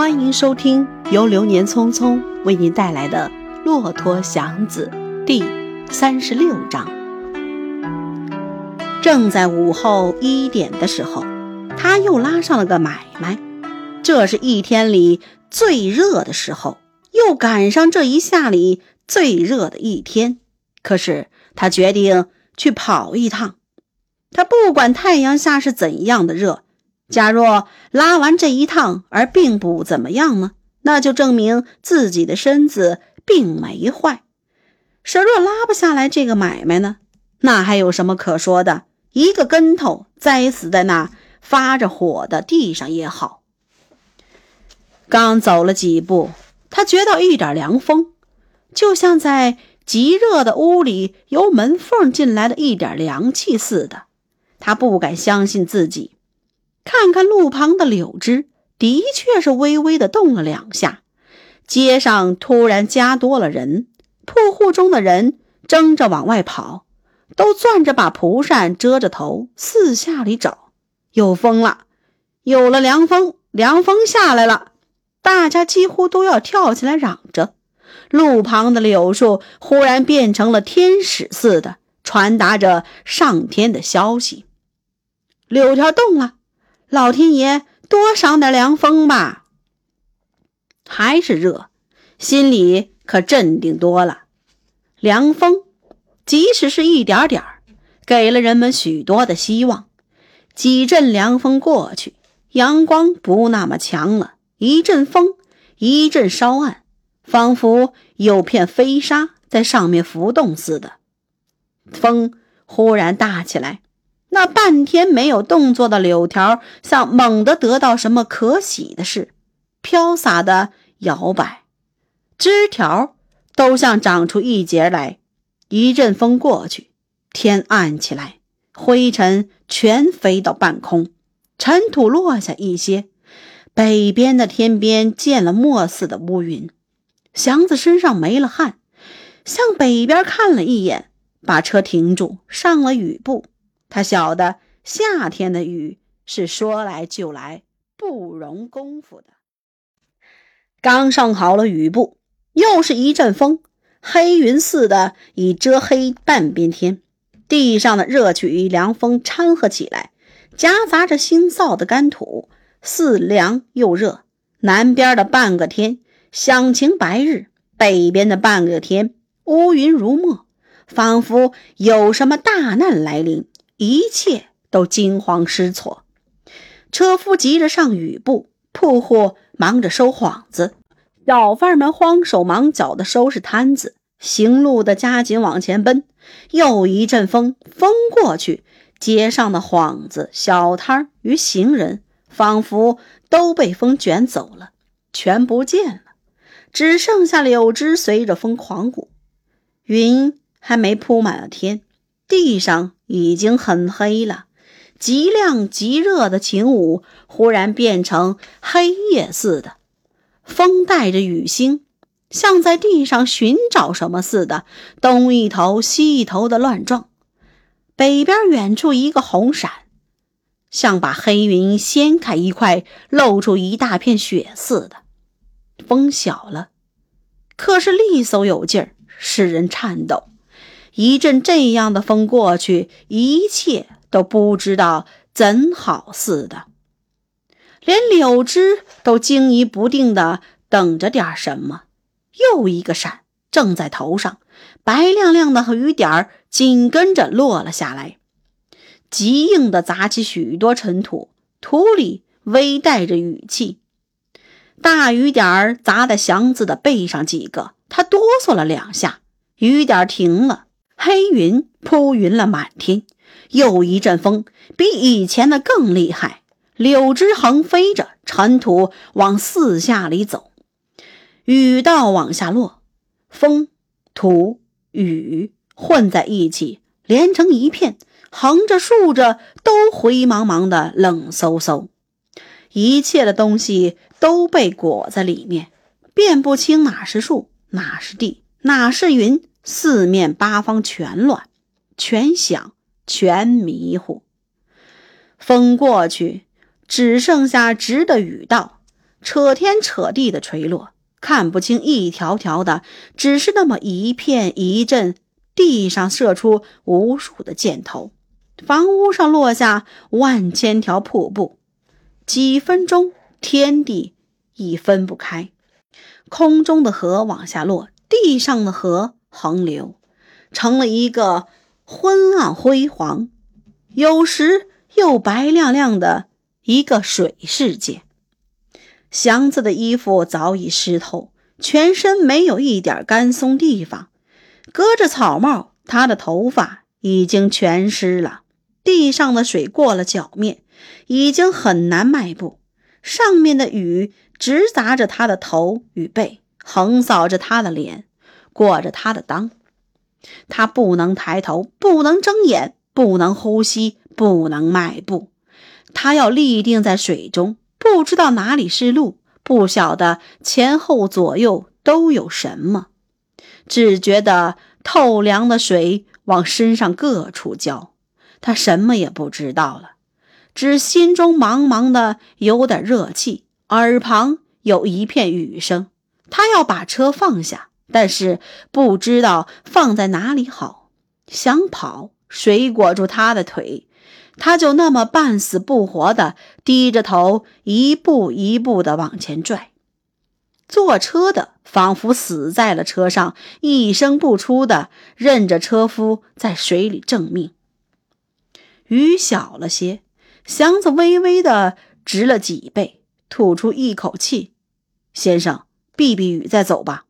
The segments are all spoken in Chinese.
欢迎收听由流年匆匆为您带来的《骆驼祥子》第三十六章。正在午后一点的时候，他又拉上了个买卖。这是一天里最热的时候，又赶上这一下里最热的一天。可是他决定去跑一趟。他不管太阳下是怎样的热。假若拉完这一趟而并不怎么样呢，那就证明自己的身子并没坏。谁若拉不下来这个买卖呢，那还有什么可说的？一个跟头栽死在那发着火的地上也好。刚走了几步，他觉到一点凉风，就像在极热的屋里由门缝进来的一点凉气似的。他不敢相信自己。看看路旁的柳枝，的确是微微的动了两下。街上突然加多了人，铺户中的人争着往外跑，都攥着把蒲扇遮着头，四下里找。有风了，有了凉风，凉风下来了，大家几乎都要跳起来嚷着。路旁的柳树忽然变成了天使似的，传达着上天的消息。柳条动了。老天爷多赏点凉风吧！还是热，心里可镇定多了。凉风，即使是一点点儿，给了人们许多的希望。几阵凉风过去，阳光不那么强了，一阵风，一阵稍暗，仿佛有片飞沙在上面浮动似的。风忽然大起来。那半天没有动作的柳条，像猛地得到什么可喜的事，飘洒的摇摆，枝条都像长出一截来。一阵风过去，天暗起来，灰尘全飞到半空，尘土落下一些，北边的天边见了墨似的乌云。祥子身上没了汗，向北边看了一眼，把车停住，上了雨布。他晓得夏天的雨是说来就来，不容功夫的。刚上好了雨布，又是一阵风，黑云似的已遮黑半边天。地上的热气与凉风掺和起来，夹杂着腥臊的干土，似凉又热。南边的半个天响晴白日，北边的半个天乌云如墨，仿佛有什么大难来临。一切都惊慌失措，车夫急着上雨布，铺户忙着收幌子，小贩们慌手忙脚地收拾摊子，行路的加紧往前奔。又一阵风，风过去，街上的幌子、小摊与行人仿佛都被风卷走了，全不见了，只剩下柳枝随着风狂舞。云还没铺满了天。地上已经很黑了，极亮极热的晴午忽然变成黑夜似的。风带着雨星，像在地上寻找什么似的，东一头西一头的乱撞。北边远处一个红闪，像把黑云掀开一块，露出一大片雪似的。风小了，可是利索有劲儿，使人颤抖。一阵这样的风过去，一切都不知道怎好似的，连柳枝都惊疑不定的等着点什么。又一个闪，正在头上，白亮亮的雨点儿紧跟着落了下来，极硬的砸起许多尘土，土里微带着雨气。大雨点儿砸在祥子的背上几个，他哆嗦了两下，雨点停了。黑云铺云了满天，又一阵风，比以前的更厉害。柳枝横飞着，尘土往四下里走，雨道往下落，风、土、雨混在一起，连成一片，横着竖着都灰茫茫的，冷飕飕。一切的东西都被裹在里面，辨不清哪是树，哪是地，哪是云。四面八方全乱，全响，全迷糊。风过去，只剩下直的雨道，扯天扯地的垂落，看不清一条条的，只是那么一片一阵。地上射出无数的箭头，房屋上落下万千条瀑布。几分钟，天地已分不开。空中的河往下落，地上的河横流，成了一个昏暗辉煌，有时又白亮亮的一个水世界。祥子的衣服早已湿透，全身没有一点干松地方。隔着草帽，他的头发已经全湿了。地上的水过了脚面，已经很难迈步。上面的雨直砸着他的头与背，横扫着他的脸，过着他的裆。他不能抬头，不能睁眼，不能呼吸，不能迈步。他要立定在水中，不知道哪里是路，不晓得前后左右都有什么。只觉得透凉的水往身上各处浇，他什么也不知道了，只心中茫茫的有点热气，耳旁有一片雨声。他要把车放下，但是不知道放在哪里好。想跑，水裹住他的腿，他就那么半死不活的低着头，一步一步的往前拽。坐车的仿佛死在了车上，一声不出的任着车夫在水里挣命。雨小了些，祥子微微的直了脊背，吐出一口气：“先生，避避雨再走吧。”“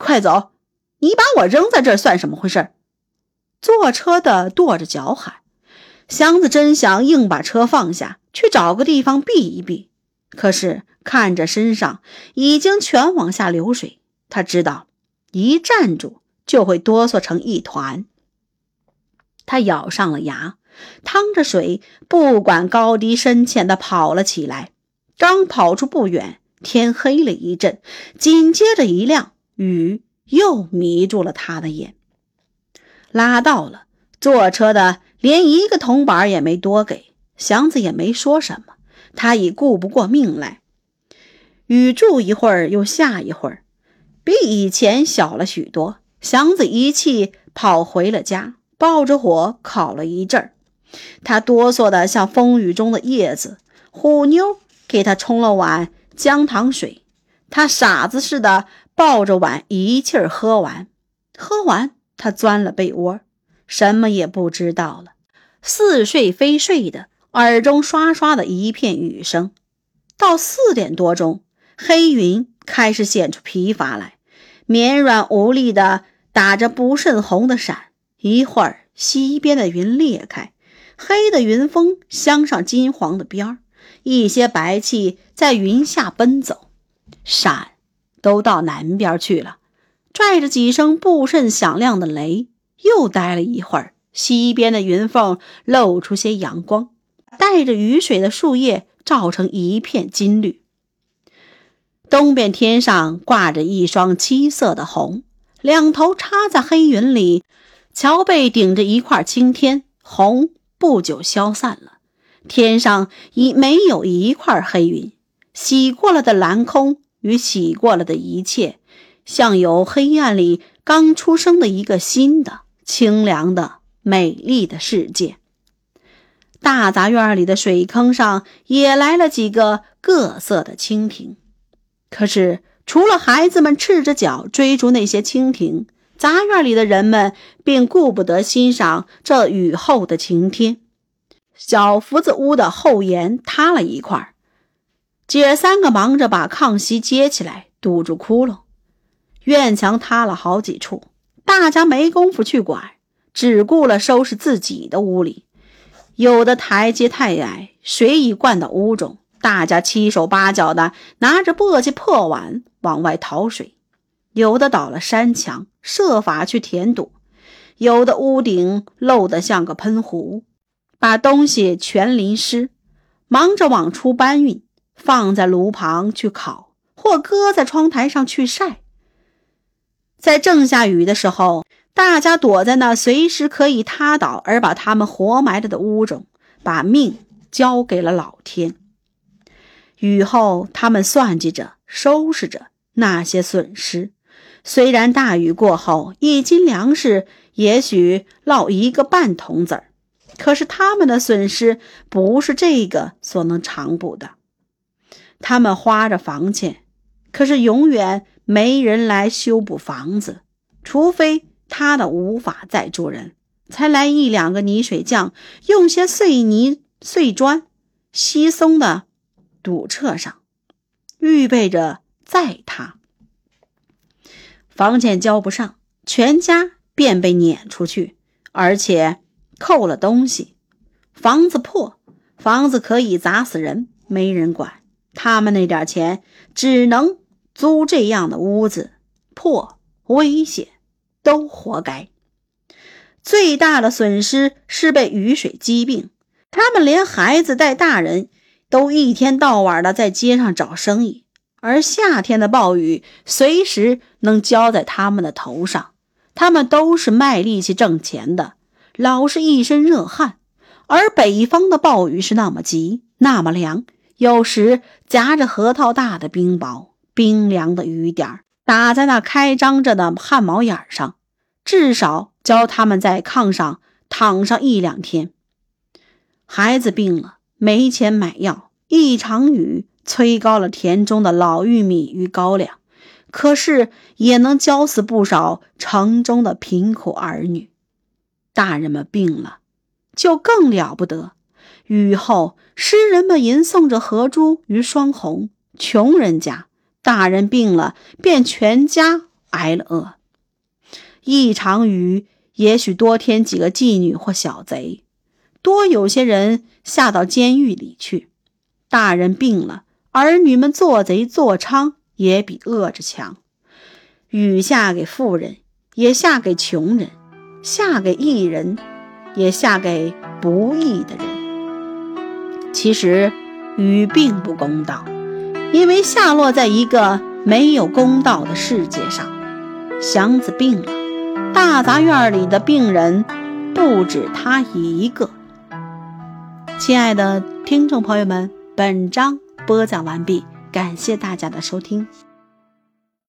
快走！你把我扔在这儿算什么回事？”坐车的跺着脚喊。祥子真想硬把车放下去，找个地方避一避，可是。看着身上已经全往下流水，他知道一站住就会哆嗦成一团。他咬上了牙，趟着水，不管高低深浅的跑了起来。刚跑出不远，天黑了一阵，紧接着一亮，雨又迷住了他的眼。拉到了，坐车的连一个铜板也没多给，祥子也没说什么，他已顾不过命来。雨住一会儿，又下一会儿，比以前小了许多。祥子一气跑回了家，抱着火烤了一阵儿。他哆嗦的像风雨中的叶子。虎妞给他冲了碗姜糖水，他傻子似的抱着碗一气儿喝完。喝完，他钻了被窝，什么也不知道了，似睡非睡的，耳中刷刷的一片雨声。到四点多钟。黑云开始显出疲乏来，绵软无力的打着不甚红的闪。一会儿，西边的云裂开，黑的云峰镶上金黄的边儿，一些白气在云下奔走。闪都到南边去了，拽着几声不甚响亮的雷。又待了一会儿，西边的云缝露出些阳光，带着雨水的树叶照成一片金绿。东边天上挂着一双七色的虹，两头插在黑云里。桥背顶着一块青天，虹不久消散了，天上已没有一块黑云。洗过了的蓝空与洗过了的一切，像有黑暗里刚出生的一个新的、清凉的、美丽的世界。大杂院里的水坑上也来了几个各色的蜻蜓。可是，除了孩子们赤着脚追逐那些蜻蜓，杂院里的人们并顾不得欣赏这雨后的晴天。小福子屋的后檐塌了一块儿，姐三个忙着把炕席接起来堵住窟窿。院墙塌了好几处，大家没工夫去管，只顾了收拾自己的屋里。有的台阶太矮，水已灌到屋中。大家七手八脚的拿着簸箕破碗往外淘水，有的倒了山墙，设法去填堵；有的屋顶漏得像个喷壶，把东西全淋湿，忙着往出搬运，放在炉旁去烤，或搁在窗台上去晒。在正下雨的时候，大家躲在那随时可以塌倒而把他们活埋了的屋中，把命交给了老天。雨后，他们算计着，收拾着那些损失。虽然大雨过后，一斤粮食也许落一个半铜子儿，可是他们的损失不是这个所能偿补的。他们花着房钱，可是永远没人来修补房子，除非他的无法再住人，才来一两个泥水匠，用些碎泥碎砖、稀松的堵彻上，预备着再塌。房钱交不上，全家便被撵出去，而且扣了东西。房子破，房子可以砸死人，没人管。他们那点钱只能租这样的屋子，破危险都活该。最大的损失是被雨水击病，他们连孩子带大人都一天到晚的在街上找生意。而夏天的暴雨随时能浇在他们的头上，他们都是卖力气挣钱的，老是一身热汗。而北方的暴雨是那么急，那么凉，有时夹着核桃大的冰雹，冰凉的雨点打在那开张着的汗毛眼上，至少教他们在炕上躺上一两天。孩子病了，没钱买药，一场雨。催高了田中的老玉米与高粱，可是也能浇死不少城中的贫苦儿女。大人们病了，就更了不得。雨后，诗人们吟诵着荷珠与霜红；穷人家，大人病了，便全家挨了饿。一场雨，也许多添几个妓女或小贼，多有些人下到监狱里去。大人病了。儿女们做贼做娼也比饿着强。雨下给富人，也下给穷人；下给义人，也下给不义的人。其实雨并不公道，因为下落在一个没有公道的世界上。祥子病了，大杂院里的病人不止他一个。亲爱的听众朋友们，本章。播讲完毕，感谢大家的收听。